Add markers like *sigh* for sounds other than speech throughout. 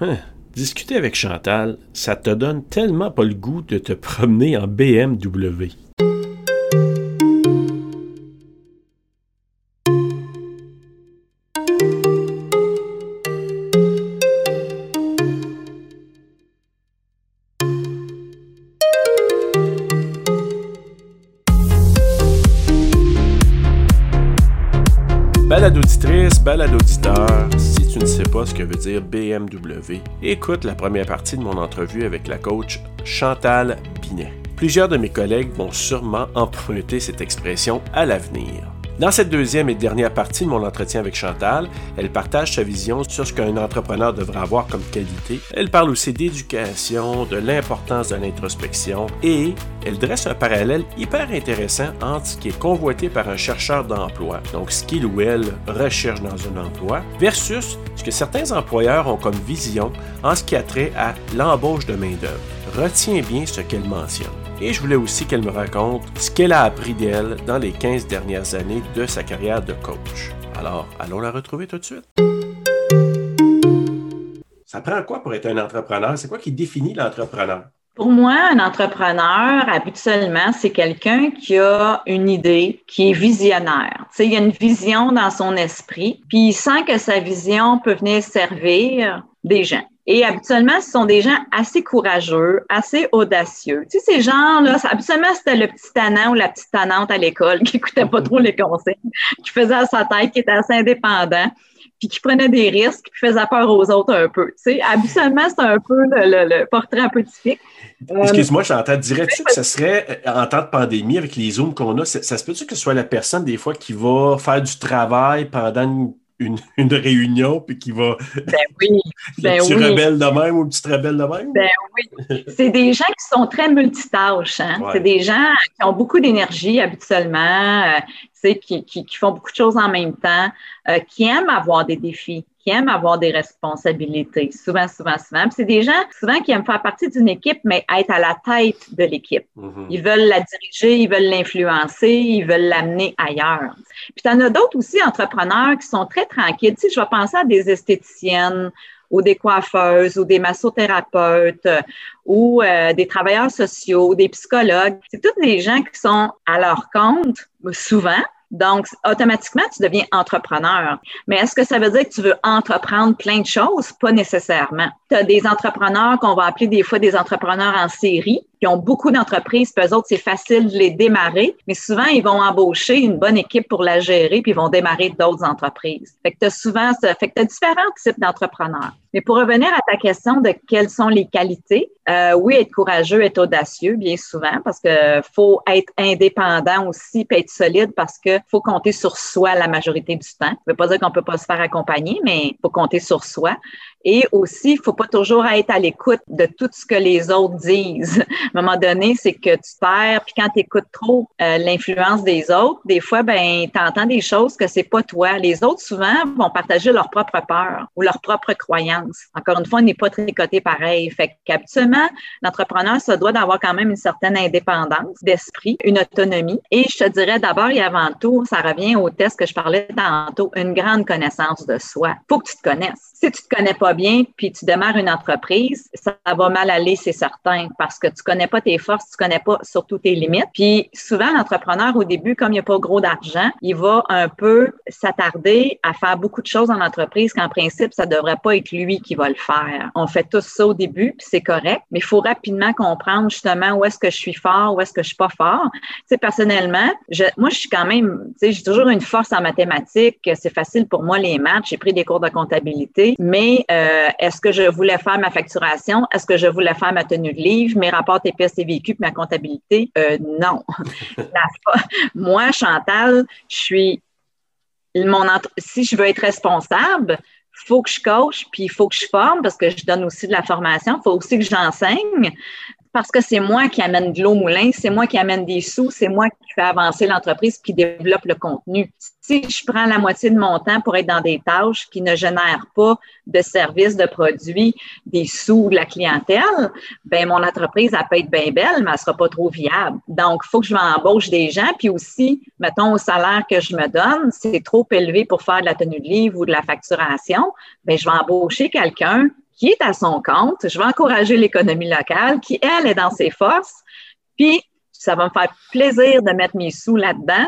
Hein, discuter avec Chantal, ça te donne tellement pas le goût de te promener en BMW. BMW, écoute la première partie de mon entrevue avec la coach Chantal Binet. Plusieurs de mes collègues vont sûrement *laughs* emprunter cette expression à l'avenir. Dans cette deuxième et dernière partie de mon entretien avec Chantal, elle partage sa vision sur ce qu'un entrepreneur devrait avoir comme qualité. Elle parle aussi d'éducation, de l'importance de l'introspection et elle dresse un parallèle hyper intéressant entre ce qui est convoité par un chercheur d'emploi, donc ce qu'il ou elle recherche dans un emploi, versus ce que certains employeurs ont comme vision en ce qui a trait à l'embauche de main-d'œuvre. Retiens bien ce qu'elle mentionne et je voulais aussi qu'elle me raconte ce qu'elle a appris d'elle dans les 15 dernières années de sa carrière de coach. Alors, allons la retrouver tout de suite. Ça prend quoi pour être un entrepreneur? C'est quoi qui définit l'entrepreneur? Pour moi, un entrepreneur, habituellement, c'est quelqu'un qui a une idée, qui est visionnaire. Tu sais, il y a une vision dans son esprit, puis il sent que sa vision peut venir servir des gens. Et habituellement, ce sont des gens assez courageux, assez audacieux. Tu sais, ces gens-là, habituellement, c'était le petit tannant ou la petite tannante à l'école qui écoutait pas trop les conseils, qui faisait à sa tête, qui était assez indépendant, puis qui prenait des risques, qui faisait peur aux autres un peu. Tu sais, habituellement, c'est un peu le, portrait un peu typique. Excuse-moi, j'entends. Dirais-tu que ce serait, euh, en temps de pandémie, avec les Zooms qu'on a, ça, ça se peut-tu que ce soit la personne, des fois, qui va faire du travail pendant une une, réunion puis qui va. Ben oui. *laughs* Ben petit rebelle de même ou une petite rebelle de même? Ben oui. C'est des gens qui sont très multitâches. Hein? C'est des gens qui ont beaucoup d'énergie habituellement, euh, qui, qui, qui, font beaucoup de choses en même temps, euh, qui aiment avoir des défis qui aiment avoir des responsabilités, souvent, souvent, souvent. c'est des gens, souvent, qui aiment faire partie d'une équipe, mais être à la tête de l'équipe. Mm-hmm. Ils veulent la diriger, ils veulent l'influencer, ils veulent l'amener ailleurs. Puis tu en as d'autres aussi, entrepreneurs, qui sont très tranquilles. Tu sais, je vais penser à des esthéticiennes ou des coiffeuses ou des massothérapeutes ou euh, des travailleurs sociaux, des psychologues. C'est toutes des gens qui sont à leur compte, souvent, donc, automatiquement, tu deviens entrepreneur. Mais est-ce que ça veut dire que tu veux entreprendre plein de choses? Pas nécessairement. Tu as des entrepreneurs qu'on va appeler des fois des entrepreneurs en série, qui ont beaucoup d'entreprises, puis eux autres, c'est facile de les démarrer, mais souvent, ils vont embaucher une bonne équipe pour la gérer, puis ils vont démarrer d'autres entreprises. Fait que tu souvent, fait que tu as différents types d'entrepreneurs. Mais pour revenir à ta question de quelles sont les qualités, euh, oui, être courageux, être audacieux, bien souvent, parce que faut être indépendant aussi, puis être solide, parce que faut compter sur soi la majorité du temps. Ça veut pas dire qu'on peut pas se faire accompagner, mais faut compter sur soi. Et aussi, il faut pas toujours être à l'écoute de tout ce que les autres disent. *laughs* à un moment donné, c'est que tu perds, puis quand tu écoutes trop euh, l'influence des autres, des fois, ben, tu entends des choses que c'est pas toi. Les autres, souvent, vont partager leur propre peur ou leur propre croyance. Encore une fois, on n'est pas tricoté pareil. Fait qu'habituellement, l'entrepreneur se doit d'avoir quand même une certaine indépendance d'esprit, une autonomie. Et je te dirais d'abord et avant tout, ça revient au test que je parlais tantôt, une grande connaissance de soi. Faut que tu te connaisses. Si tu te connais pas bien, puis tu démarres une entreprise, ça va mal aller, c'est certain, parce que tu connais pas tes forces, tu connais pas surtout tes limites. Puis souvent, l'entrepreneur, au début, comme il n'y a pas gros d'argent, il va un peu s'attarder à faire beaucoup de choses en entreprise qu'en principe, ça devrait pas être lui qui va le faire. On fait tout ça au début, puis c'est correct, mais il faut rapidement comprendre justement où est-ce que je suis fort, où est-ce que je suis pas fort. Tu sais, personnellement, moi, je suis quand même, tu sais, j'ai toujours une force en mathématiques. C'est facile pour moi les maths. J'ai pris des cours de comptabilité, mais euh, euh, est-ce que je voulais faire ma facturation? Est-ce que je voulais faire ma tenue de livre, mes rapports TPS et vécu, ma comptabilité? Euh, non. *laughs* moi, Chantal, je suis mon si je veux être responsable, il faut que je coach, puis il faut que je forme parce que je donne aussi de la formation, il faut aussi que j'enseigne parce que c'est moi qui amène de l'eau au moulin, c'est moi qui amène des sous, c'est moi qui fais avancer l'entreprise, qui développe le contenu. Si je prends la moitié de mon temps pour être dans des tâches qui ne génèrent pas de services, de produits, des sous, de la clientèle, ben mon entreprise, elle peut être bien belle, mais elle sera pas trop viable. Donc, il faut que je m'embauche des gens, puis aussi, mettons, au salaire que je me donne, c'est trop élevé pour faire de la tenue de livre ou de la facturation, ben je vais embaucher quelqu'un qui est à son compte. Je vais encourager l'économie locale, qui, elle, est dans ses forces. Puis, ça va me faire plaisir de mettre mes sous là-dedans.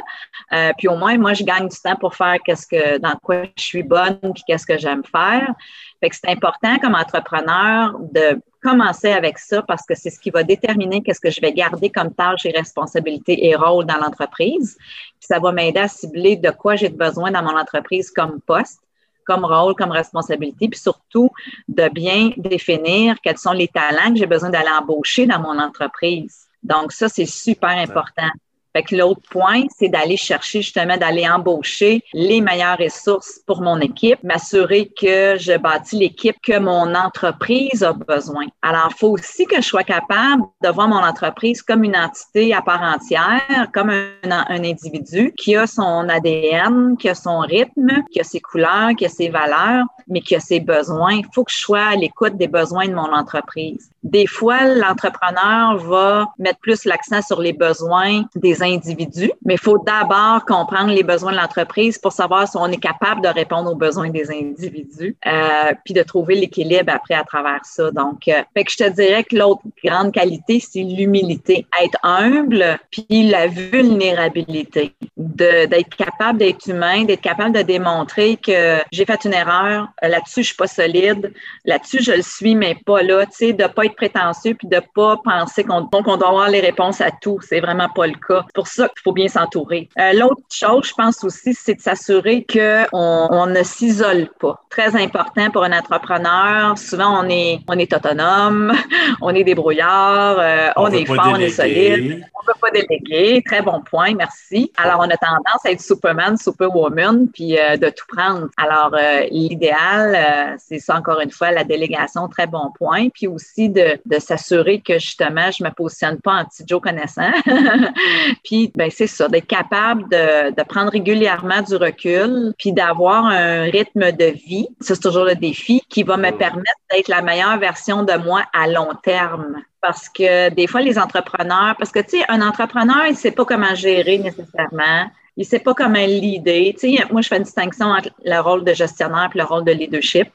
Euh, puis au moins, moi, je gagne du temps pour faire qu'est-ce que, dans quoi je suis bonne, puis qu'est-ce que j'aime faire. Fait que c'est important comme entrepreneur de commencer avec ça parce que c'est ce qui va déterminer qu'est-ce que je vais garder comme tâche et responsabilité et rôle dans l'entreprise. Puis ça va m'aider à cibler de quoi j'ai besoin dans mon entreprise comme poste comme rôle, comme responsabilité, puis surtout de bien définir quels sont les talents que j'ai besoin d'aller embaucher dans mon entreprise. Donc, ça, c'est super important. Fait que l'autre point, c'est d'aller chercher justement, d'aller embaucher les meilleures ressources pour mon équipe, m'assurer que je bâtis l'équipe que mon entreprise a besoin. Alors, il faut aussi que je sois capable de voir mon entreprise comme une entité à part entière, comme un, un individu qui a son ADN, qui a son rythme, qui a ses couleurs, qui a ses valeurs, mais qui a ses besoins. Il faut que je sois à l'écoute des besoins de mon entreprise. Des fois, l'entrepreneur va mettre plus l'accent sur les besoins des individus, mais il faut d'abord comprendre les besoins de l'entreprise pour savoir si on est capable de répondre aux besoins des individus, euh, puis de trouver l'équilibre après à travers ça. Donc, euh, fait que je te dirais que l'autre grande qualité, c'est l'humilité, être humble, puis la vulnérabilité, d'être capable d'être humain, d'être capable de démontrer que j'ai fait une erreur, là-dessus je suis pas solide, là-dessus je le suis, mais pas là, tu sais, de pas être prétentieux puis de pas penser qu'on doit avoir les réponses à tout. C'est vraiment pas le cas. C'est pour ça qu'il faut bien s'entourer. Euh, l'autre chose, je pense aussi, c'est de s'assurer qu'on on ne s'isole pas. Très important pour un entrepreneur. Souvent, on est, on est autonome, *laughs* on est débrouillard, euh, on, est fort, on est solide. On ne peut pas déléguer. Très bon point, merci. Alors, on a tendance à être Superman, Superwoman, puis euh, de tout prendre. Alors, l'idéal, c'est ça encore une fois, la délégation, très bon point. Puis aussi de de, s'assurer que justement, je me positionne pas en petit Joe connaissant. *laughs* puis, ben, c'est ça, d'être capable de, de, prendre régulièrement du recul, puis d'avoir un rythme de vie. Ça, c'est toujours le défi qui va me permettre d'être la meilleure version de moi à long terme parce que des fois, les entrepreneurs, parce que, tu sais, un entrepreneur, il ne sait pas comment gérer nécessairement. Il ne sait pas comment l'idée. Tu sais, moi, je fais une distinction entre le rôle de gestionnaire et le rôle de leadership.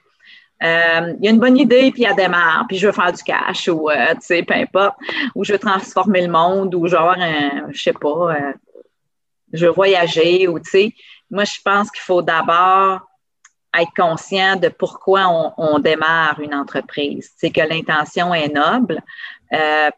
Euh, il y a une bonne idée, puis elle démarre, puis je veux faire du cash, ou, euh, tu sais, peu importe, ou je veux transformer le monde, ou genre, un, je sais pas, euh, je veux voyager, ou, tu sais, moi, je pense qu'il faut d'abord être conscient de pourquoi on, on démarre une entreprise. C'est que l'intention est noble,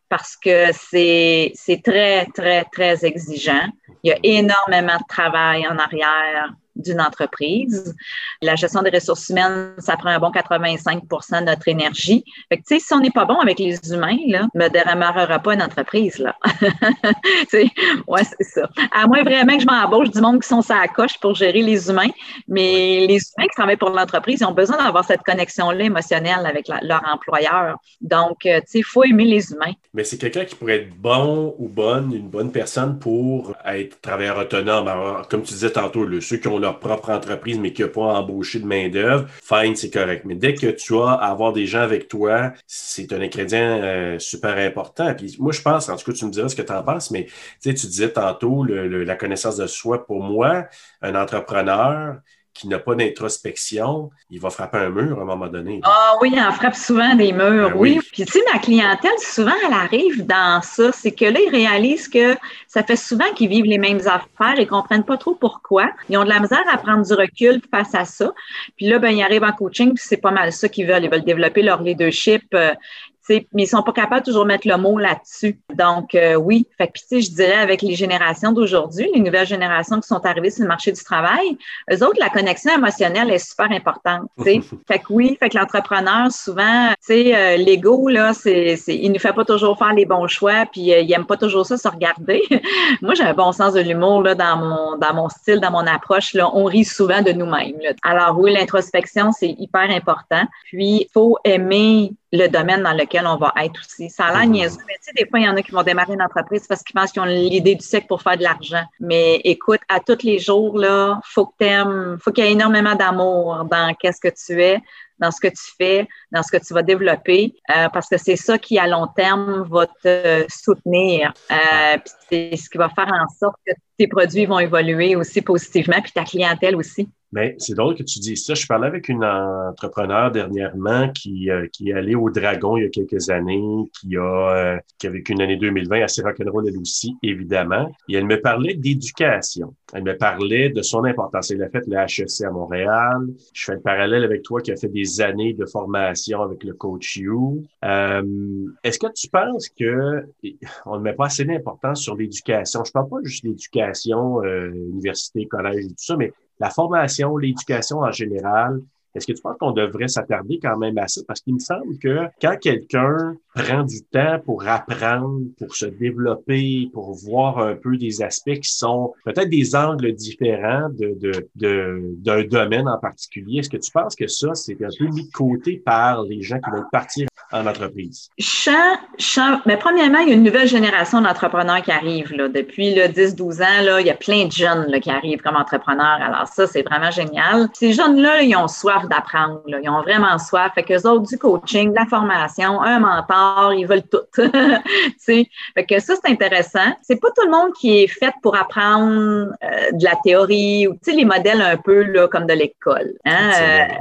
parce que c'est très, très, très exigeant. Il y a énormément de travail en arrière d'une entreprise. La gestion des ressources humaines, ça prend un bon 85% de notre énergie. Fait que, tu sais, si on n'est pas bon avec les humains, là, ne démarrera pas une entreprise, là. *laughs* ouais, c'est ça. À moins vraiment que je m'embauche du monde qui sont sa coche pour gérer les humains, mais les humains qui travaillent pour l'entreprise, ils ont besoin d'avoir cette connexion-là émotionnelle avec leur employeur. Donc, euh, tu sais, il faut aimer les humains. Mais c'est quelqu'un qui pourrait être bon ou bonne, une bonne personne pour être travailleur autonome. Alors, comme tu disais tantôt, ceux qui ont leur propre entreprise, mais qui n'a pas embauché de main-d'œuvre, fine, c'est correct. Mais dès que tu as à avoir des gens avec toi, c'est un ingrédient euh, super important. Puis moi, je pense, en tout cas, tu me diras ce que tu en penses, mais tu disais tantôt la connaissance de soi. Pour moi, un entrepreneur, qui n'a pas d'introspection, il va frapper un mur à un moment donné. Ah oui, il en frappe souvent des murs, ben oui. Puis tu sais, ma clientèle, souvent, elle arrive dans ça. C'est que là, ils réalisent que ça fait souvent qu'ils vivent les mêmes affaires et comprennent pas trop pourquoi. Ils ont de la misère à prendre du recul face à ça. Puis là, ben, ils arrivent en coaching, puis c'est pas mal ça qu'ils veulent. Ils veulent développer leur leadership. Mais ils sont pas capables de toujours mettre le mot là-dessus. Donc, euh, oui. Fait que, je dirais, avec les générations d'aujourd'hui, les nouvelles générations qui sont arrivées sur le marché du travail, eux autres, la connexion émotionnelle est super importante. *laughs* fait que oui, fait que l'entrepreneur, souvent, euh, l'ego, là, c'est, c'est, il ne fait pas toujours faire les bons choix, puis euh, il aime pas toujours ça se regarder. *laughs* Moi, j'ai un bon sens de l'humour, là, dans mon, dans mon style, dans mon approche, là. On rit souvent de nous-mêmes, Alors, oui, l'introspection, c'est hyper important. Puis, il faut aimer le domaine dans lequel on va être aussi. Ça a l'air mhm. niaiseux, mais tu sais, des fois, il y en a qui vont démarrer une entreprise parce qu'ils pensent qu'ils ont l'idée du siècle pour faire de l'argent. Mais écoute, à tous les jours, là, faut que t'aimes, faut qu'il y ait énormément d'amour dans qu'est-ce que tu es, dans ce que tu fais, dans ce que tu vas développer, euh, parce que c'est ça qui, à long terme, va te soutenir. Euh, c'est ce qui va faire en sorte que tes produits vont évoluer aussi positivement, puis ta clientèle aussi. Mais c'est drôle que tu dises ça. Je parlais avec une entrepreneur dernièrement qui, euh, qui est allée au Dragon il y a quelques années, qui a, euh, qui a vécu une année 2020 assez rock'n'roll elle aussi, évidemment. Et elle me parlait d'éducation. Elle me parlait de son importance. Elle a fait le HEC à Montréal. Je fais le parallèle avec toi qui a fait des années de formation avec le coach You. Euh, Est-ce que tu penses que on ne met pas assez d'importance sur l'éducation? Je parle pas juste d'éducation, euh, université, collège et tout ça, mais la formation, l'éducation en général, est-ce que tu penses qu'on devrait s'attarder quand même à ça? Parce qu'il me semble que quand quelqu'un prend du temps pour apprendre, pour se développer, pour voir un peu des aspects qui sont peut-être des angles différents de, d'un domaine en particulier, est-ce que tu penses que ça, c'est un peu mis de côté par les gens qui veulent partir en entreprise? mais premièrement, il y a une nouvelle génération d'entrepreneurs qui arrive. Là. Depuis 10-12 ans, là, il y a plein de jeunes là, qui arrivent comme entrepreneurs. Alors ça, c'est vraiment génial. Ces jeunes-là, ils ont soif d'apprendre. Ils ont vraiment soif. Fait qu'eux autres, du coaching, de la formation, un mentor, ils veulent tout. *laughs* fait que ça, c'est intéressant. C'est pas tout le monde qui est fait pour apprendre euh, de la théorie ou les modèles un peu là, comme de l'école. Hein?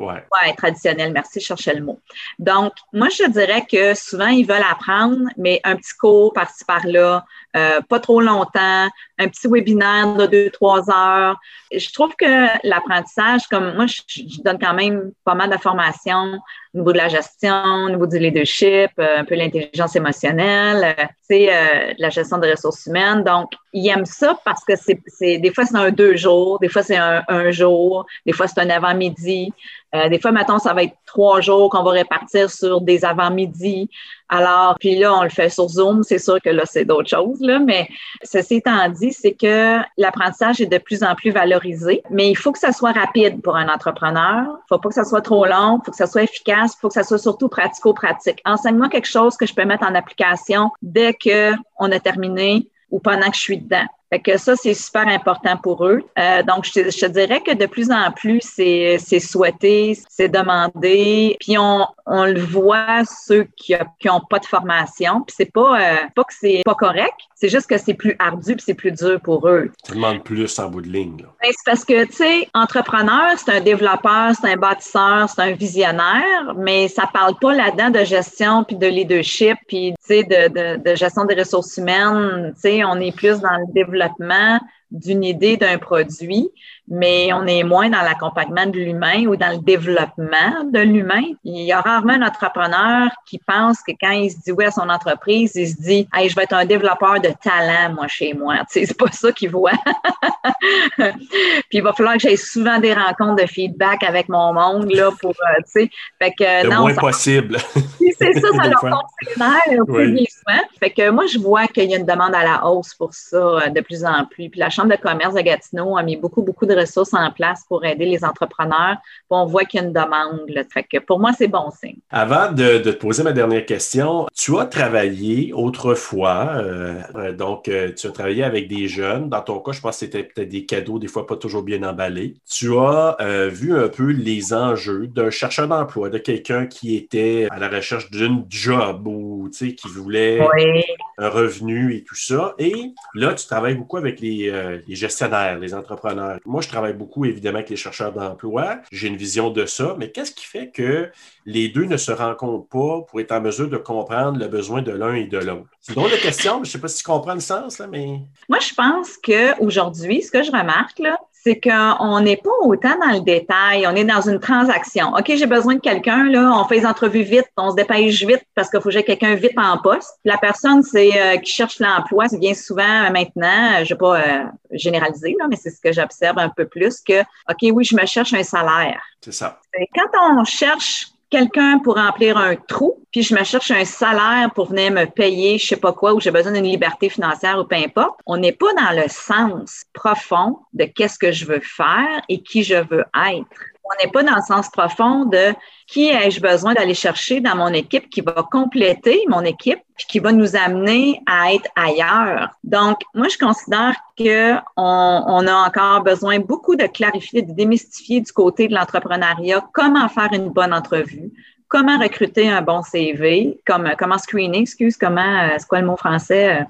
Euh, ouais. traditionnel. Merci, je cherchais le mot. Donc, moi, je dirais que souvent, ils veulent apprendre, mais un petit cours par-ci par-là, euh, pas trop longtemps, un petit webinaire de deux, trois heures. Je trouve que l'apprentissage, comme moi, je, donne quand même pas mal d'informations au niveau de la gestion, au niveau du leadership, euh, un peu l'intelligence émotionnelle, euh, c'est la gestion des ressources humaines. Donc, ils aiment ça parce que c'est des fois c'est un deux jours, des fois c'est un, un jour, des fois c'est un avant-midi. Euh, des fois, maintenant, ça va être trois jours qu'on va répartir sur des avant-midi. Alors, puis là, on le fait sur Zoom. C'est sûr que là, c'est d'autres choses. Mais ceci étant dit, c'est que l'apprentissage est de plus en plus valorisé. Mais il faut que ça soit rapide pour un entrepreneur. Il faut pas que ça soit trop long. Il faut que ça soit efficace. Il faut que ça soit surtout pratico-pratique. Enseigne-moi quelque chose que je peux mettre en application dès que on a terminé ou pendant que je suis dedans. Fait que ça, c'est super important pour eux. Euh, donc, je te, je dirais que de plus en plus, c'est, c'est souhaité, c'est demandé. Puis on, on le voit, ceux qui n'ont pas de formation. Puis c'est pas, euh, pas que c'est pas correct, c'est juste que c'est plus ardu puis c'est plus dur pour eux. Ça demande plus en bout de ligne. Ben, c'est parce que, tu sais, entrepreneur, c'est un développeur, c'est un bâtisseur, c'est un visionnaire, mais ça parle pas là-dedans de gestion puis de leadership puis, tu sais, de, de, de gestion des ressources humaines. Tu sais, on est plus dans le développement d'une idée d'un produit mais on est moins dans l'accompagnement de l'humain ou dans le développement de l'humain. Il y a rarement un entrepreneur qui pense que quand il se dit oui à son entreprise, il se dit hey, je vais être un développeur de talent, moi, chez moi. *laughs* Tu sais, c'est pas ça qu'il voit. *laughs* Puis il va falloir que j'aie souvent des rencontres de feedback avec mon monde là, pour, euh, tu sais. Fait que, le moins possible. *laughs* c'est ça, *laughs* ça leur considère oui. bien souvent. Fait que moi, je vois qu'il y a une demande à la hausse pour ça euh, de plus en plus. Puis la Chambre de commerce de Gatineau a mis beaucoup, beaucoup de ressources en place pour aider les entrepreneurs. on voit qu'il y a une demande. Là. Fait que pour moi, c'est bon signe. Avant de, te poser ma dernière question, tu as travaillé autrefois, euh, euh, donc euh, tu as travaillé avec des jeunes. Dans ton cas, je pense que c'était peut-être des cadeaux, des fois pas toujours bien emballés. Tu as vu un peu les enjeux d'un chercheur d'emploi, de quelqu'un qui était à la recherche d'une job ou qui voulait un revenu et tout ça. Et là, tu travailles beaucoup avec les, les gestionnaires, les entrepreneurs. Moi, je travaille beaucoup, évidemment, avec les chercheurs d'emploi. J'ai une vision de ça, mais qu'est-ce qui fait que les deux ne se rencontrent pas pour être en mesure de comprendre le besoin de l'un et de l'autre? C'est une drôle de question, mais je ne sais pas si tu comprends le sens, là, mais. Moi, je pense qu'aujourd'hui, ce que je remarque, là, c'est qu'on n'est pas autant dans le détail. On est dans une transaction. OK, j'ai besoin de quelqu'un, là, on fait les entrevues vite, on se dépêche vite parce qu'il faut que j'ai quelqu'un vite en poste. La personne c'est euh, qui cherche l'emploi vient souvent euh, maintenant, je ne vais pas euh, généraliser, là, mais c'est ce que j'observe un peu plus que OK, oui, je me cherche un salaire. C'est ça. Quand on cherche quelqu'un pour remplir un trou, puis je me cherche un salaire pour venir me payer, je sais pas quoi, ou j'ai besoin d'une liberté financière ou peu importe. On n'est pas dans le sens profond de qu'est-ce que je veux faire et qui je veux être on n'est pas dans le sens profond de qui ai-je besoin d'aller chercher dans mon équipe qui va compléter mon équipe puis qui va nous amener à être ailleurs. Donc, moi, je considère que on, a encore besoin beaucoup de clarifier, de démystifier du côté de l'entrepreneuriat comment faire une bonne entrevue, comment recruter un bon CV, comme, comment screener, excuse, comment, c'est quoi le mot français?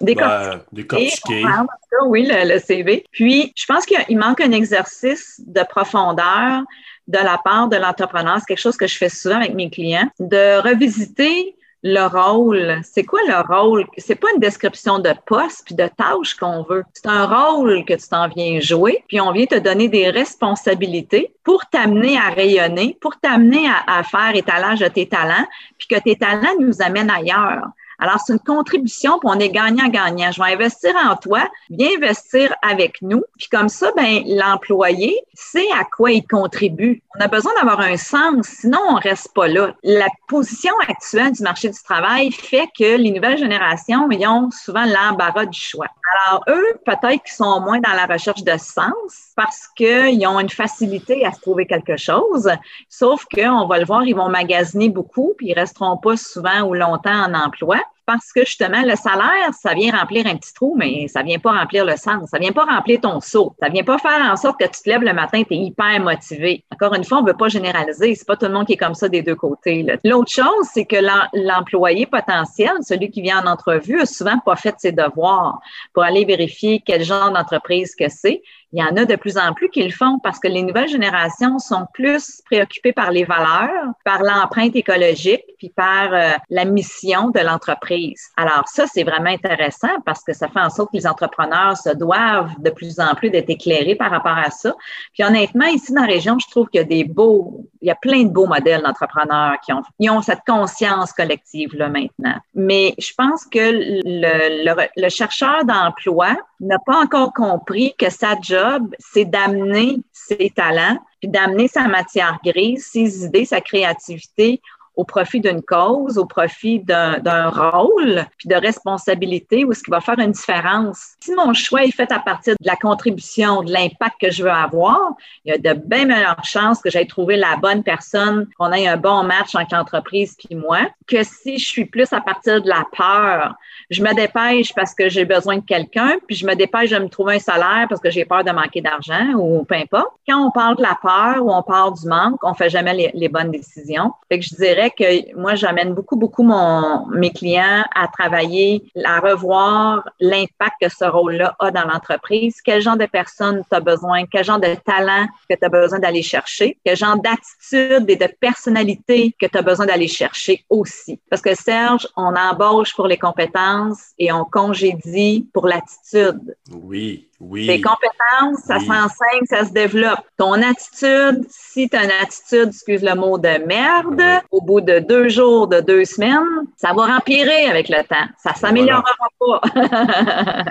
décortiquer. Ben, oui, le, CV. Puis, je pense qu'il manque un exercice de profondeur de la part de l'entrepreneur. C'est quelque chose que je fais souvent avec mes clients, de revisiter le rôle, c'est quoi le rôle? C'est pas une description de poste puis de tâche qu'on veut. C'est un rôle que tu t'en viens jouer, puis on vient te donner des responsabilités pour t'amener à rayonner, pour t'amener à, à, faire étalage de tes talents, puis que tes talents nous amènent ailleurs. Alors, c'est une contribution, puis on est gagnant-gagnant. Je vais investir en toi, viens investir avec nous. Puis comme ça, ben l'employé sait à quoi il contribue. On a besoin d'avoir un sens, sinon on reste pas là. La position actuelle du marché du travail fait que les nouvelles générations, ils ont souvent l'embarras du choix. Alors, eux, peut-être qu'ils sont moins dans la recherche de sens parce qu'ils ont une facilité à se trouver quelque chose, sauf qu'on va le voir, ils vont magasiner beaucoup, puis ils resteront pas souvent ou longtemps en emploi parce que justement, le salaire, ça vient remplir un petit trou, mais ça vient pas remplir le sens. Ça vient pas remplir ton saut. Ça vient pas faire en sorte que tu te lèves le matin, tu es hyper motivé. Encore une fois, on veut pas généraliser. C'est pas tout le monde qui est comme ça des deux côtés. L'autre chose, c'est que l'employé potentiel, celui qui vient en entrevue, a souvent pas fait ses devoirs pour aller vérifier quel genre d'entreprise que c'est il y en a de plus en plus qui le font parce que les nouvelles générations sont plus préoccupées par les valeurs, par l'empreinte écologique, puis par euh, la mission de l'entreprise. Alors ça, c'est vraiment intéressant parce que ça fait en sorte que les entrepreneurs se doivent de plus en plus d'être éclairés par rapport à ça. Puis honnêtement, ici dans la région, je trouve qu'il y a des beaux, il y a plein de beaux modèles d'entrepreneurs qui ont, ils ont cette conscience collective là maintenant. Mais je pense que le, le, le chercheur d'emploi n'a pas encore compris que sa job, c'est d'amener ses talents, puis d'amener sa matière grise, ses idées, sa créativité au profit d'une cause, au profit d'un rôle, puis de responsabilité, ou ce qui va faire une différence. Si mon choix est fait à partir de la contribution, de l'impact que je veux avoir, il y a de bien meilleures chances que j'aille trouver la bonne personne, qu'on ait un bon match entre l'entreprise puis moi, que si je suis plus à partir de la peur, je me dépêche parce que j'ai besoin de quelqu'un, puis je me dépêche de me trouver un salaire parce que j'ai peur de manquer d'argent ou peu importe. Quand on parle de la peur ou on parle du manque, on fait jamais les, les bonnes décisions. Fait que je dirais que moi, j'amène beaucoup, beaucoup mon, mes clients à travailler, à revoir l'impact que ce rôle-là a dans l'entreprise, quel genre de personnes tu as besoin, quel genre de talent que tu as besoin d'aller chercher, quel genre d'attitude et de personnalité que tu as besoin d'aller chercher aussi? Parce que Serge, on embauche pour les compétences et on congédie pour l'attitude. Oui. Oui. Tes compétences, ça s'enseigne, ça se développe. Ton attitude, si tu as une attitude, excuse le mot, de merde, au bout de deux jours, de deux semaines, ça va empirer avec le temps. Ça s'améliorera pas. *laughs*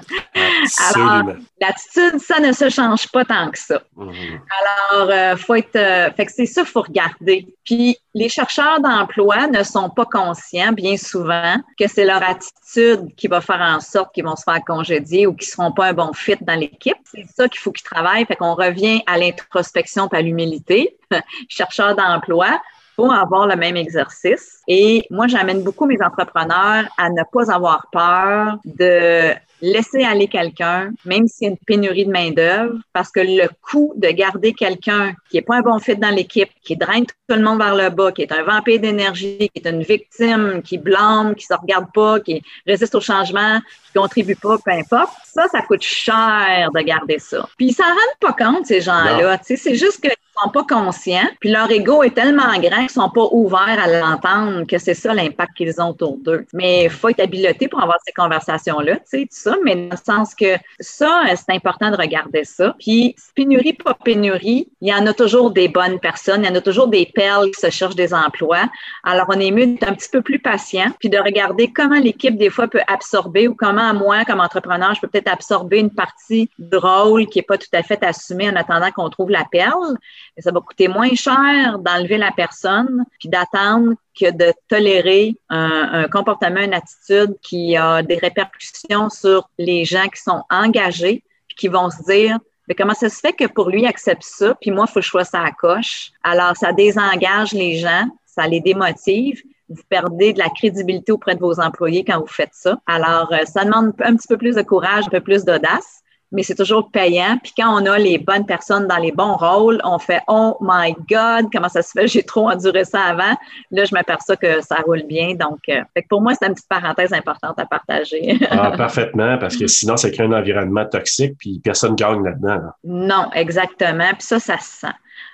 Alors, l'attitude, ça ne se change pas tant que ça. Mhm. Alors, euh, faut être, euh, fait que c'est ça, faut regarder. Puis, les chercheurs d'emploi ne sont pas conscients, bien souvent, que c'est leur attitude qui va faire en sorte qu'ils vont se faire congédier ou qu'ils ne seront pas un bon fit dans C'est ça qu'il faut qu'ils travaillent. Fait qu'on revient à l'introspection et à l'humilité. *laughs* chercheurs d'emploi, faut avoir le même exercice. Et moi, j'amène beaucoup mes entrepreneurs à ne pas avoir peur de laisser aller quelqu'un, même s'il y a une pénurie de main-d'œuvre, parce que le coût de garder quelqu'un qui n'est pas un bon fit dans l'équipe, qui draine tout le monde vers le bas, qui est un vampire d'énergie, qui est une victime, qui blâme, qui se regarde pas, qui résiste au changement, qui contribue pas, peu importe, ça, ça coûte cher de garder ça. Puis ils s'en rendent pas compte, ces gens-là. C'est juste que sont pas conscients, puis leur ego est tellement grand qu'ils sont pas ouverts à l'entendre que c'est ça l'impact qu'ils ont autour d'eux. Mais il faut être habilité pour avoir ces conversations-là, tu sais, tout ça, mais dans le sens que ça, c'est important de regarder ça. Puis pénurie, pas pénurie, il y en a toujours des bonnes personnes, il y en a toujours des perles qui se cherchent des emplois. Alors, on est mieux d'être un petit peu plus patient, puis de regarder comment l'équipe, des fois, peut absorber ou comment moi, comme entrepreneur, je peux peut-être absorber une partie du rôle qui est pas tout à fait assumée en attendant qu'on trouve la perle ça va coûter moins cher d'enlever la personne puis d'attendre que de tolérer un, comportement, une attitude qui a des répercussions sur les gens qui sont engagés puis qui vont se dire mais comment ça se fait que pour lui, il accepte ça, puis moi, il faut que je sois sa coche? Alors, ça désengage les gens, ça les démotive. Vous perdez de la crédibilité auprès de vos employés quand vous faites ça. Alors, euh, ça demande un petit peu plus de courage, un peu plus d'audace. Mais c'est toujours payant. Puis quand on a les bonnes personnes dans les bons rôles, on fait Oh my God, comment ça se fait? *laughs* J'ai trop enduré ça avant. Là, je m'aperçois que ça roule bien. Donc, euh, pour moi, c'est une petite parenthèse importante à partager. ah, *laughs* parfaitement, parce que sinon, ça crée un environnement toxique, puis personne gagne là-dedans. Non, exactement. Puis ça, ça se sent.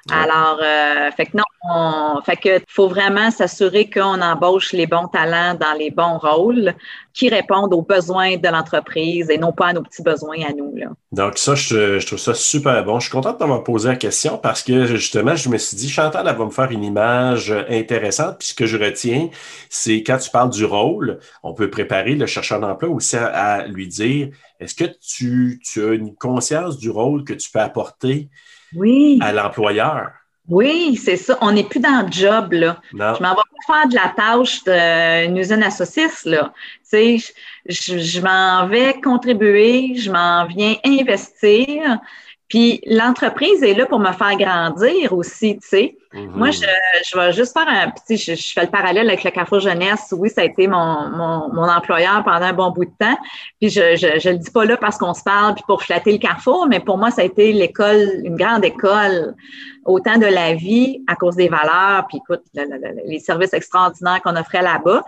Alors, euh, fait que non, on, fait que faut vraiment s'assurer qu'on embauche les bons talents dans les bons rôles qui répondent aux besoins de l'entreprise et non pas à nos petits besoins à nous. Là. Donc, ça, je, trouve ça super bon. Je suis content de t'avoir posé la question parce que justement, je me suis dit, Chantal, elle va me faire une image intéressante. Puis ce que je retiens, c'est quand tu parles du rôle, on peut préparer le chercheur d'emploi aussi à, lui dire, est-ce que tu, tu as une conscience du rôle que tu peux apporter oui. à l'employeur? Oui, c'est ça. On n'est plus dans le job, là. Non. Je m'en vais pas faire de la tâche d'une usine à saucisses, là. Tu sais, je, je m'en vais contribuer, je m'en viens investir. Puis l'entreprise est là pour me faire grandir aussi, tu sais. Mm-hmm. Moi, je, vais juste faire un petit, je, fais le parallèle avec le Carrefour Jeunesse. Oui, ça a été mon, mon, employeur pendant un bon bout de temps. Puis je, je, je le dis pas là parce qu'on se parle puis pour flatter le Carrefour, mais pour moi, ça a été l'école, une grande école, autant de la vie à cause des valeurs, puis écoute, les services extraordinaires qu'on offrait là-bas.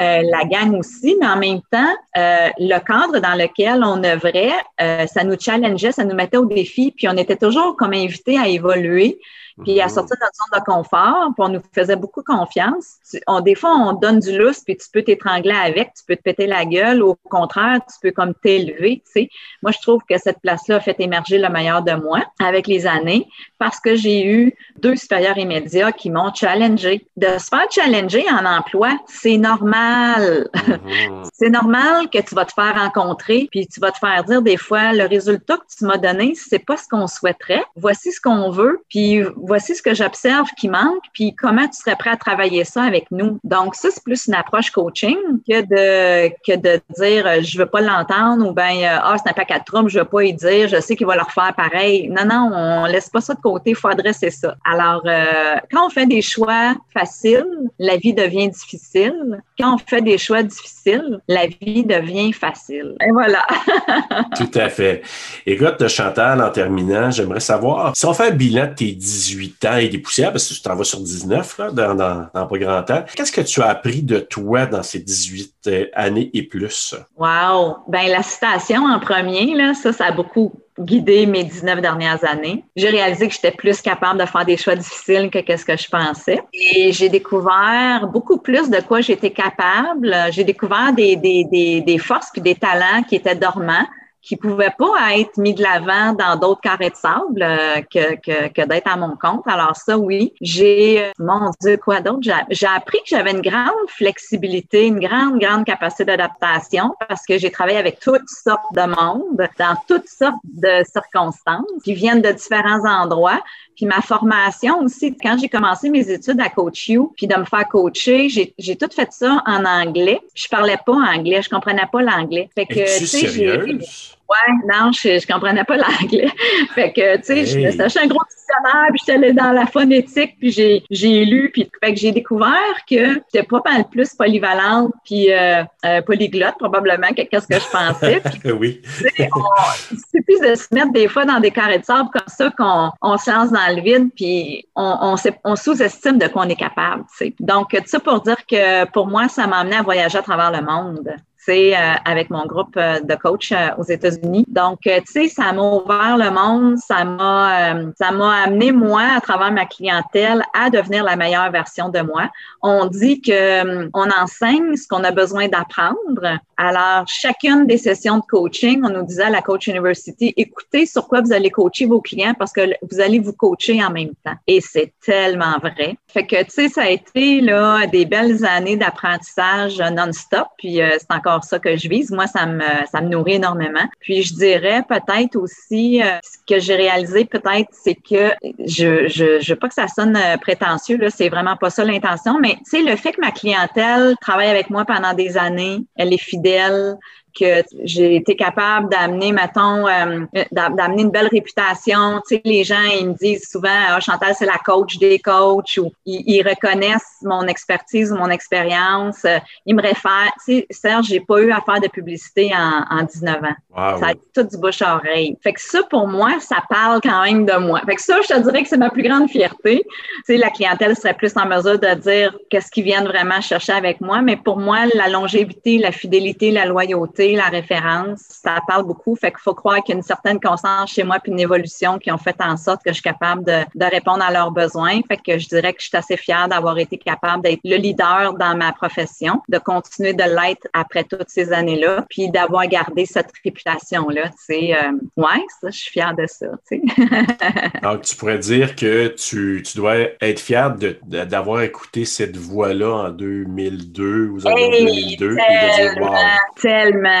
Euh, la gang aussi, mais en même temps, euh, le cadre dans lequel on œuvrait, euh, ça nous challengeait, ça nous mettait au défi, puis on était toujours comme invités à évoluer puis à mhm. sortir de notre zone de confort, puis on nous faisait beaucoup confiance. On, des fois, on donne du lustre, puis tu peux t'étrangler avec, tu peux te péter la gueule. Au contraire, tu peux comme t'élever, tu sais. Moi, je trouve que cette place-là a fait émerger le meilleur de moi avec les années parce que j'ai eu deux supérieurs immédiats qui m'ont challengé. De se faire challenger en emploi, c'est normal. Mhm. *laughs* c'est normal que tu vas te faire rencontrer, puis tu vas te faire dire des fois, le résultat que tu m'as donné, c'est pas ce qu'on souhaiterait. Voici ce qu'on veut, puis voici ce que j'observe qui manque, puis comment tu serais prêt à travailler ça avec nous. Donc, ça, c'est plus une approche coaching que de, que de dire euh, je veux pas l'entendre ou euh, ah, c'est un paquet de troubles, je veux pas y dire, je sais qu'il va leur faire pareil. Non, non, on laisse pas ça de côté, il faut adresser ça. Alors, euh, quand on fait des choix faciles, la vie devient difficile. Quand on fait des choix difficiles, la vie devient facile. Et voilà. *laughs* Tout à fait. Écoute, Chantal, en terminant, j'aimerais savoir si on fait un bilan de tes 18 18 ans et des poussières, parce que tu t'en vas sur 19 là, dans, dans, pas grand temps. Qu'est-ce que tu as appris de toi dans ces 18 euh, années et plus? Wow! Ben la citation en premier, là, ça, ça a beaucoup guidé mes 19 dernières années. J'ai réalisé que j'étais plus capable de faire des choix difficiles que ce que je pensais. Et j'ai découvert beaucoup plus de quoi j'étais capable. J'ai découvert des, des, des, des forces puis des talents qui étaient dormants qui pouvaient pas être mis de l'avant dans d'autres carrés de sable euh, que, que, que d'être à mon compte. Alors ça, oui, j'ai, euh, mon Dieu, quoi d'autre? J'ai appris que j'avais une grande flexibilité, une grande, grande capacité d'adaptation parce que j'ai travaillé avec toutes sortes de monde, dans toutes sortes de circonstances, qui viennent de différents endroits. Puis ma formation aussi, quand j'ai commencé mes études à Coach You, puis de me faire coacher, j'ai tout fait ça en anglais. Je parlais pas anglais, je comprenais pas l'anglais. Fait que, tu sais, Ouais, non, je, je comprenais pas *laughs* l'anglais. fait que, tu sais, je me suis acheté un gros dictionnaire, puis j'étais allée dans la phonétique, puis j'ai, j'ai lu, puis fait que j'ai découvert que j'étais pas mal plus polyvalente, puis euh, euh, polyglotte, probablement, que qu'est-ce que je pensais. *laughs* oui. C'est plus de se mettre des fois dans des carrés de sable comme ça qu'on on se lance dans le vide, puis on, on, on sous-estime de quoi on est capable, tu sais. Donc, tout ça pour dire que pour moi, ça m'a amené à voyager à travers le monde. Euh, avec mon groupe euh, de coach euh, aux États-Unis. Donc, tu sais, ça m'a ouvert le monde, ça m'a, ça m'a amené moi, à travers ma clientèle, à devenir la meilleure version de moi. On dit que on enseigne ce qu'on a besoin d'apprendre. Alors, chacune des sessions de coaching, on nous disait à la Coach University, écoutez sur quoi vous allez coacher vos clients parce que vous allez vous coacher en même temps. Et c'est tellement vrai. Fait que, tu sais, ça a été là des belles années d'apprentissage non-stop. Puis, c'est encore ça que je vise. Moi, ça me, ça me nourrit énormément. Puis je dirais peut-être aussi, euh, ce que j'ai réalisé peut-être, c'est que je, je, je veux pas que ça sonne euh, prétentieux, là, c'est vraiment pas ça l'intention, mais tu sais, le fait que ma clientèle travaille avec moi pendant des années, elle est fidèle, que j'ai été capable d'amener, mettons, euh, d'amener une belle réputation. Tu sais, les gens, ils me disent souvent, ah, Chantal, c'est la coach des coachs, ou ils, reconnaissent mon expertise ou mon expérience. Ils me réfèrent. Tu sais, Serge, j'ai pas eu à faire de publicité en, en 19 ans. Ça a été tout du bouche à oreille. Fait que ça, pour moi, ça parle quand même de moi. Fait que ça, je te dirais que c'est ma plus grande fierté. Tu sais, la clientèle serait plus en mesure de dire qu'est-ce qu'ils viennent vraiment chercher avec moi, mais pour moi, la longévité, la fidélité, la loyauté, la référence, ça parle beaucoup. Fait qu'il faut croire qu'il y a une certaine conscience chez moi puis une évolution qui ont fait en sorte que je suis capable de, de répondre à leurs besoins. Fait que je dirais que je suis assez fière d'avoir été capable d'être le leader dans ma profession, de continuer de l'être après toutes ces années-là, puis d'avoir gardé cette réputation-là. Tu sais, euh, ouais, ça, je suis fière de ça. Tu sais. *laughs* Donc, tu pourrais dire que tu, tu dois être fière d'avoir écouté cette voix-là en 2002 ou en 2002 Tellement, tellement,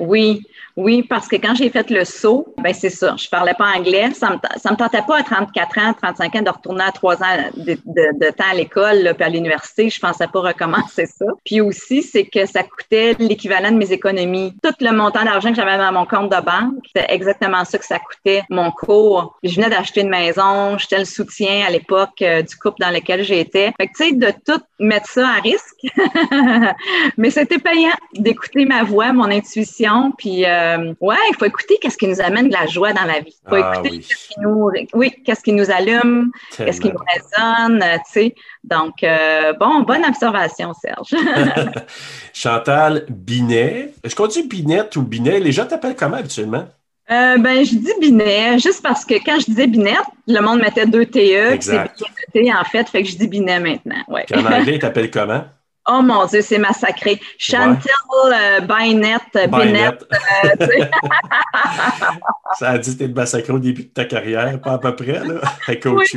oui. Oui, parce que quand j'ai fait le saut, ben c'est ça, je parlais pas anglais. Ça me, ça me tentait pas à 34 ans, 35 ans de retourner à trois ans de, de, temps à l'école puis à l'université. Je pensais pas recommencer ça. Puis aussi, c'est que ça coûtait l'équivalent de mes économies. Tout le montant d'argent que j'avais dans mon compte de banque, c'était exactement ça que ça coûtait mon cours. Je venais d'acheter une maison, j'étais le soutien à l'époque euh, du couple dans lequel j'étais. Fait que tu sais, de tout mettre ça à risque, *laughs* mais c'était payant d'écouter ma voix, mon intuition, puis euh, euh, ouais, il faut écouter qu'est-ce qui nous amène de la joie dans la vie. Il faut ah écouter qu'est-ce qui nous, oui, qu'est-ce qui nous allume, qu'est-ce qui nous résonne, euh, tu sais. Donc, euh, bon, bonne observation, Serge. *laughs* *laughs* Chantal Binet. Est-ce qu'on dit Binette ou Binet? Les gens t'appellent comment habituellement? ben, je dis Binet, juste parce que quand je disais Binette, le monde mettait deux TE. C'est T en fait, fait que je dis Binet maintenant. Ouais. en anglais, *laughs* ils t'appellent comment? Oh mon Dieu, c'est massacré. Chantal ouais. euh, Bynette, euh, *laughs* *laughs* Ça a dit que tu es massacré au début de ta carrière, pas à peu près, là, avec coach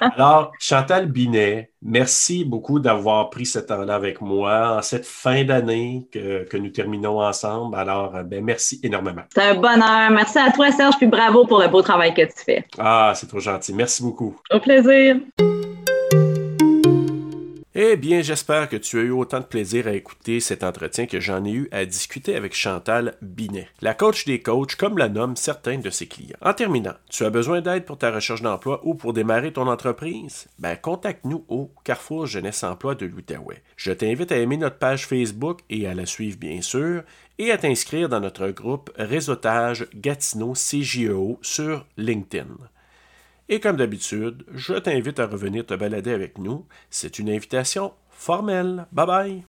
Alors, Chantal Binet, merci beaucoup d'avoir pris ce temps-là avec moi en cette fin d'année que, que, nous terminons ensemble. Alors, euh, ben, merci énormément. C'est un bonheur. Merci à toi, Serge, puis bravo pour le beau travail que tu fais. Ah, c'est trop gentil. Merci beaucoup. Au plaisir. Eh bien, j'espère que tu as eu autant de plaisir à écouter cet entretien que j'en ai eu à discuter avec Chantal Binet, la coach des coachs, comme la nomment certains de ses clients. En terminant, tu as besoin d'aide pour ta recherche d'emploi ou pour démarrer ton entreprise? Ben, contacte-nous au Carrefour Jeunesse Emploi de l'Outaouais. Je t'invite à aimer notre page Facebook et à la suivre, bien sûr, et à t'inscrire dans notre groupe Réseautage Gatineau CJEO sur LinkedIn. Et comme d'habitude, je t'invite à revenir te balader avec nous. C'est une invitation formelle. Bye bye!